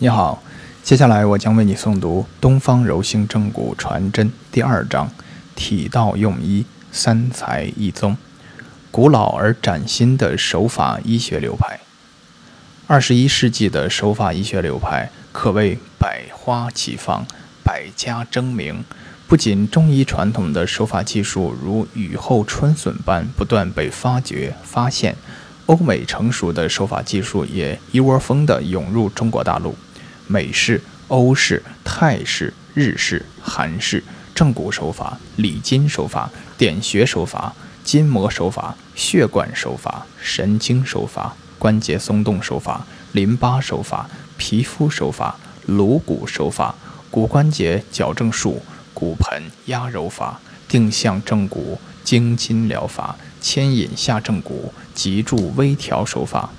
你好，接下来我将为你诵读《东方柔性正骨传真》第二章：体道用医，三才一宗，古老而崭新的手法医学流派。二十一世纪的手法医学流派可谓百花齐放，百家争鸣。不仅中医传统的手法技术如雨后春笋般不断被发掘发现，欧美成熟的手法技术也一窝蜂地涌入中国大陆。美式、欧式、泰式、日式、韩式正骨手法、理筋手法、点穴手法、筋膜手法、血管手法、神经手法、关节松动手法、淋巴手法、皮肤手法、颅骨手法、骨关节矫正术、骨盆压揉法、定向正骨、经筋疗法、牵引下正骨、脊柱微调手法，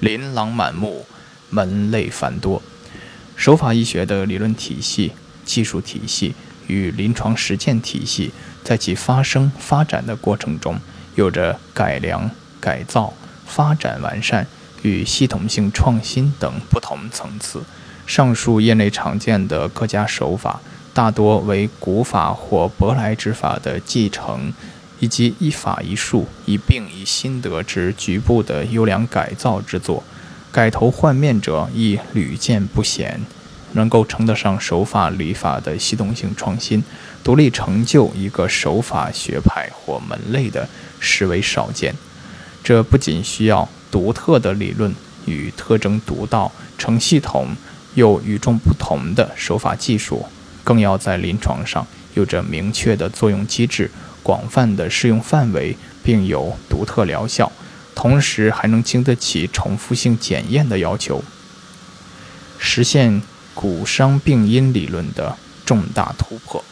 琳琅满目，门类繁多。手法医学的理论体系、技术体系与临床实践体系，在其发生发展的过程中，有着改良、改造、发展完善与系统性创新等不同层次。上述业内常见的各家手法，大多为古法或舶来之法的继承，以及一法一术、一病一心得之局部的优良改造之作。改头换面者亦屡见不鲜，能够称得上手法理法的系统性创新，独立成就一个手法学派或门类的，实为少见。这不仅需要独特的理论与特征独到、成系统又与众不同的手法技术，更要在临床上有着明确的作用机制、广泛的适用范围，并有独特疗效。同时还能经得起重复性检验的要求，实现骨伤病因理论的重大突破。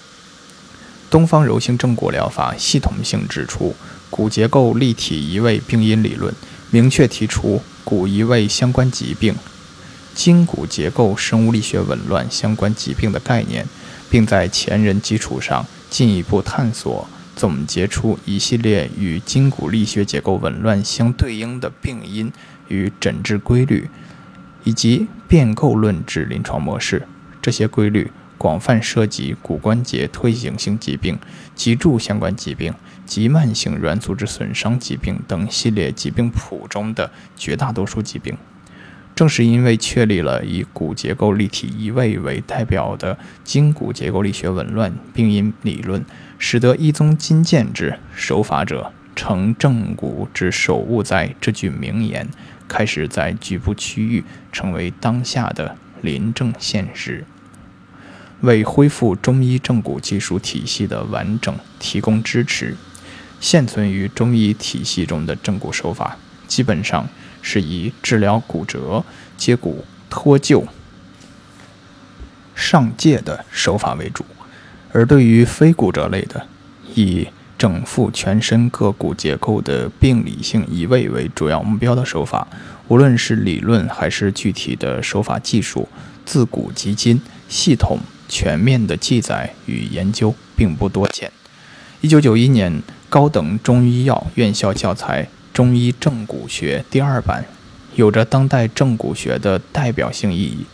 东方柔性正骨疗法系统性指出骨结构立体移位病因理论，明确提出骨移位相关疾病、筋骨结构生物力学紊乱相关疾病的概念，并在前人基础上进一步探索。总结出一系列与筋骨力学结构紊乱相对应的病因与诊治规律，以及变构论治临床模式。这些规律广泛涉及骨关节退行性疾病、脊柱相关疾病、极慢性软组织损伤疾病等系列疾病谱中的绝大多数疾病。正是因为确立了以骨结构立体移位为代表的筋骨结构力学紊乱病因理论，使得“一宗金剑之守法者成正骨之守物哉”这句名言开始在局部区域成为当下的临证现实，为恢复中医正骨技术体系的完整提供支持。现存于中医体系中的正骨手法，基本上。是以治疗骨折、接骨脱臼、上界的手法为主，而对于非骨折类的，以整复全身各骨结构的病理性移位为主要目标的手法，无论是理论还是具体的手法技术，自古及今，系统全面的记载与研究并不多见。一九九一年，高等中医药院校教材。中医正骨学第二版，有着当代正骨学的代表性意义。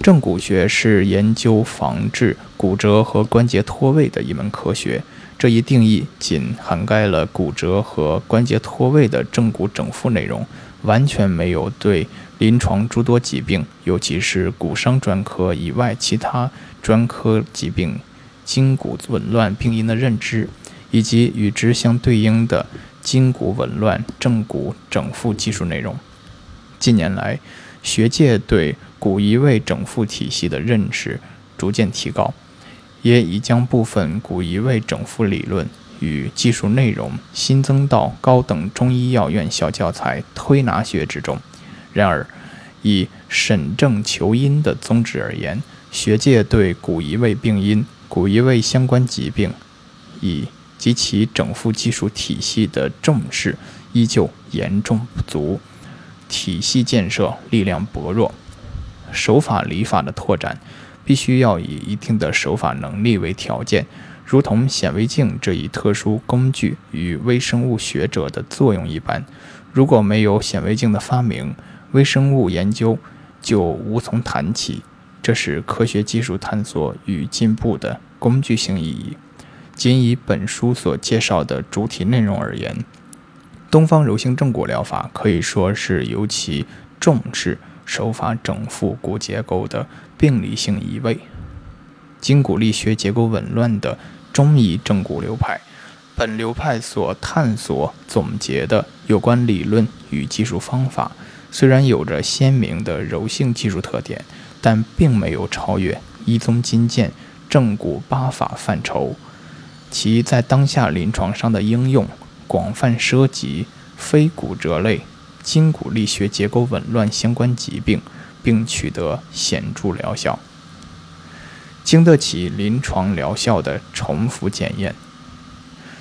正骨学是研究防治骨折和关节脱位的一门科学。这一定义仅涵盖了骨折和关节脱位的正骨整复内容，完全没有对临床诸多疾病，尤其是骨伤专科以外其他专科疾病筋骨紊乱病因的认知，以及与之相对应的。筋骨紊乱正骨整复技术内容。近年来，学界对古移位整复体系的认识逐渐提高，也已将部分古移位整复理论与技术内容新增到高等中医药院校教材推拿学之中。然而，以审证求因的宗旨而言，学界对古移位病因、古移位相关疾病，以及其整复技术体系的重视依旧严重不足，体系建设力量薄弱，手法理法的拓展必须要以一定的手法能力为条件，如同显微镜这一特殊工具与微生物学者的作用一般。如果没有显微镜的发明，微生物研究就无从谈起。这是科学技术探索与进步的工具性意义。仅以本书所介绍的主体内容而言，东方柔性正骨疗法可以说是尤其重视手法整复骨结构的病理性移位。筋骨力学结构紊乱的中医正骨流派，本流派所探索总结的有关理论与技术方法，虽然有着鲜明的柔性技术特点。但并没有超越一宗金鉴正骨八法范畴，其在当下临床上的应用广泛涉及非骨折类筋骨力学结构紊乱相关疾病，并取得显著疗效，经得起临床疗效的重复检验。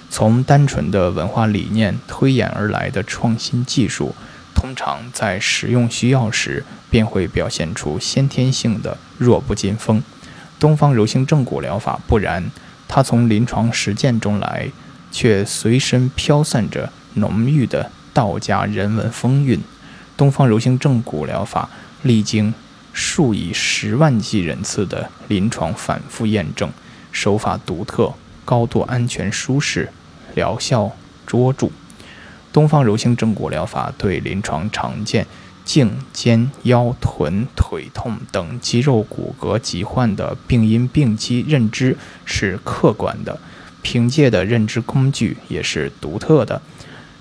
从单纯的文化理念推演而来的创新技术。通常在使用需要时，便会表现出先天性的弱不禁风。东方柔性正骨疗法不然，它从临床实践中来，却随身飘散着浓郁的道家人文风韵。东方柔性正骨疗法历经数以十万计人次的临床反复验证，手法独特，高度安全舒适，疗效卓著。东方柔性正骨疗法对临床常见颈、肩、腰、臀、腿痛等肌肉骨骼疾患的病因病机认知是客观的，凭借的认知工具也是独特的。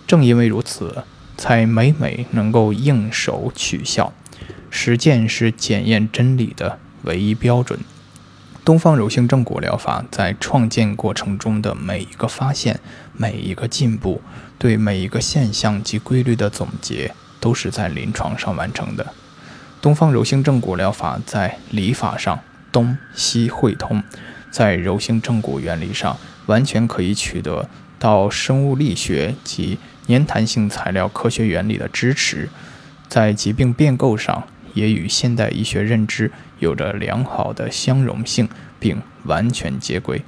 正因为如此，才每每能够应手取效。实践是检验真理的唯一标准。东方柔性正骨疗法在创建过程中的每一个发现、每一个进步。对每一个现象及规律的总结，都是在临床上完成的。东方柔性正骨疗法在理法上东西汇通，在柔性正骨原理上完全可以取得到生物力学及粘弹性材料科学原理的支持，在疾病变构上也与现代医学认知有着良好的相容性，并完全接轨。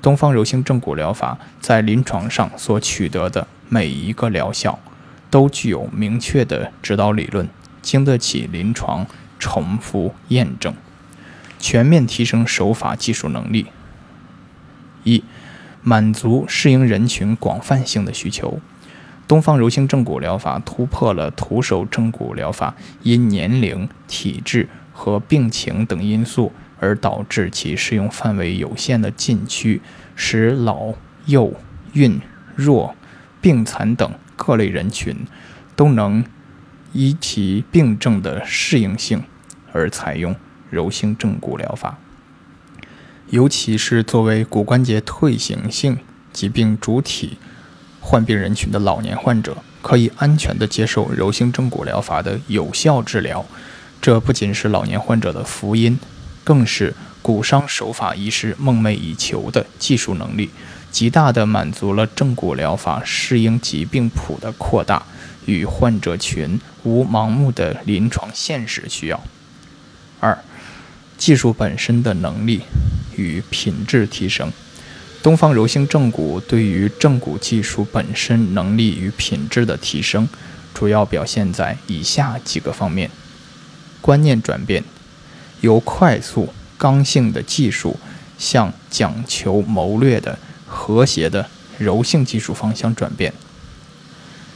东方柔性正骨疗法在临床上所取得的。每一个疗效都具有明确的指导理论，经得起临床重复验证，全面提升手法技术能力。一、满足适应人群广泛性的需求。东方柔性正骨疗法突破了徒手正骨疗法因年龄、体质和病情等因素而导致其适用范围有限的禁区，使老、幼、孕、弱。病残等各类人群都能依其病症的适应性而采用柔性正骨疗法，尤其是作为骨关节退行性疾病主体患病人群的老年患者，可以安全地接受柔性正骨疗法的有效治疗。这不仅是老年患者的福音，更是骨伤手法医师梦寐以求的技术能力。极大地满足了正骨疗法适应疾病谱的扩大与患者群无盲目的临床现实需要。技术本身的能力与品质提升。东方柔性正骨对于正骨技术本身能力与品质的提升，主要表现在以下几个方面：观念转变，由快速刚性的技术向讲求谋略的。和谐的柔性技术方向转变，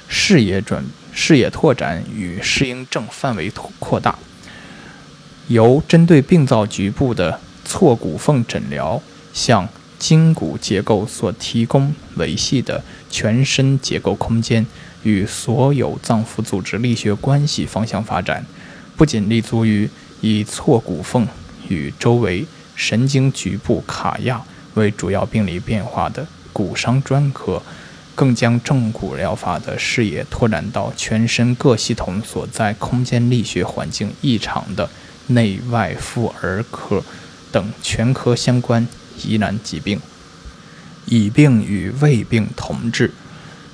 视野转视野拓展与适应症范围扩扩大，由针对病灶局部的错骨缝诊疗，向筋骨结构所提供维系的全身结构空间与所有脏腑组织力学关系方向发展，不仅立足于以错骨缝与周围神经局部卡压。为主要病理变化的骨伤专科，更将正骨疗法的视野拓展到全身各系统所在空间力学环境异常的内外妇儿科等全科相关疑难疾病，乙病与未病同治，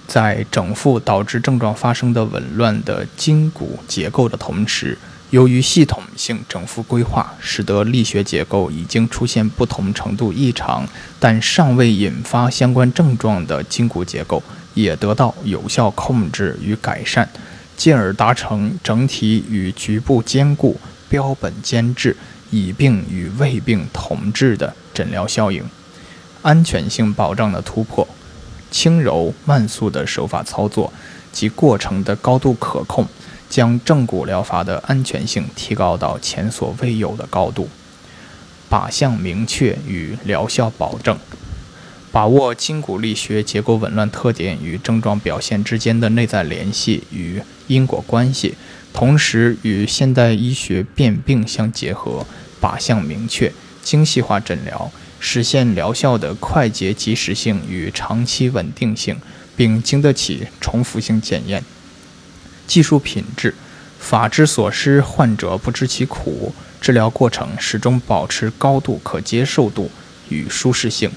在整复导致症状发生的紊乱的筋骨结构的同时。由于系统性整复规划，使得力学结构已经出现不同程度异常，但尚未引发相关症状的筋骨结构也得到有效控制与改善，进而达成整体与局部兼顾，标本兼治、以病与未病同治的诊疗效应，安全性保障的突破，轻柔慢速的手法操作及过程的高度可控，将正骨疗法的安全性提高到前所未有的高度。靶向明确与疗效保证。把握筋骨力学结构紊乱特点与症状表现之间的内在联系与因果关系，同时与现代医学辨病相结合，靶向明确、精细化诊疗，实现疗效的快捷及时性与长期稳定性，并经得起重复性检验。技术品质，法之所施，患者不知其苦，治疗过程始终保持高度可接受度与舒适性。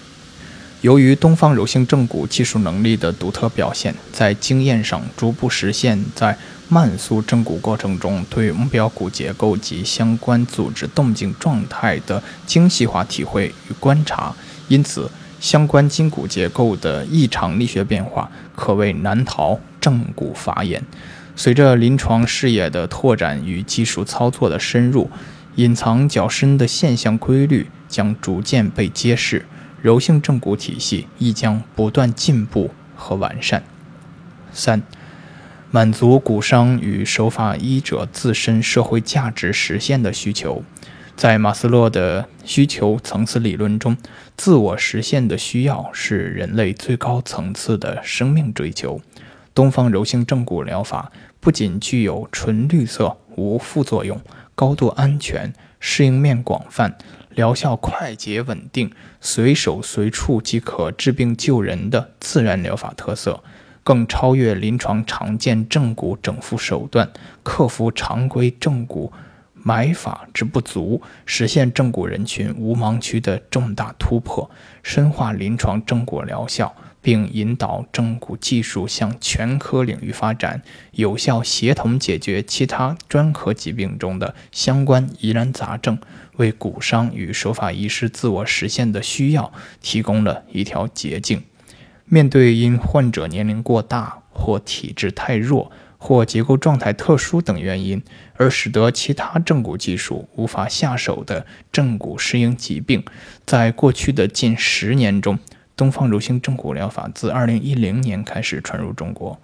由于东方柔性正骨技术能力的独特表现，在经验上逐步实现，在慢速正骨过程中对目标骨结构及相关组织动静状态的精细化体会与观察，因此相关筋骨结构的异常力学变化可谓难逃正骨法眼。随着临床视野的拓展与技术操作的深入，隐藏较深的现象规律将逐渐被揭示。柔性正骨体系亦将不断进步和完善。三、满足骨伤与手法医者自身社会价值实现的需求。在马斯洛的需求层次理论中，自我实现的需要是人类最高层次的生命追求。东方柔性正骨疗法不仅具有纯绿色、无副作用、高度安全、适应面广泛。疗效快捷稳定，随手随处即可治病救人的自然疗法特色，更超越临床常见正骨整复手段，克服常规正骨埋法之不足，实现正骨人群无盲区的重大突破，深化临床正骨疗效。并引导正骨技术向全科领域发展，有效协同解决其他专科疾病中的相关疑难杂症，为骨伤与手法医师自我实现的需要提供了一条捷径。面对因患者年龄过大或体质太弱或结构状态特殊等原因而使得其他正骨技术无法下手的正骨适应疾病，在过去的近十年中。东方柔性正骨疗法自2010年开始传入中国，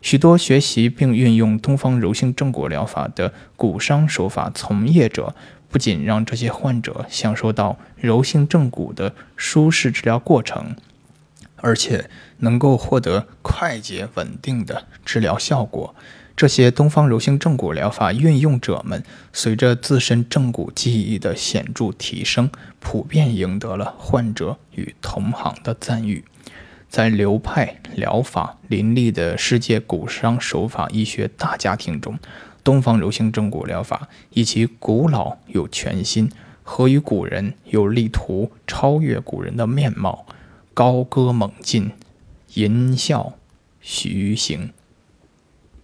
许多学习并运用东方柔性正骨疗法的骨伤手法从业者，不仅让这些患者享受到柔性正骨的舒适治疗过程，而且能够获得快捷稳定的治疗效果。这些东方柔性正骨疗法运用者们，随着自身正骨技艺的显著提升，普遍赢得了患者与同行的赞誉。在流派疗法林立的世界骨伤手法医学大家庭中，东方柔性正骨疗法以其古老又全新，合于古人又力图超越古人的面貌，高歌猛进，吟啸徐行。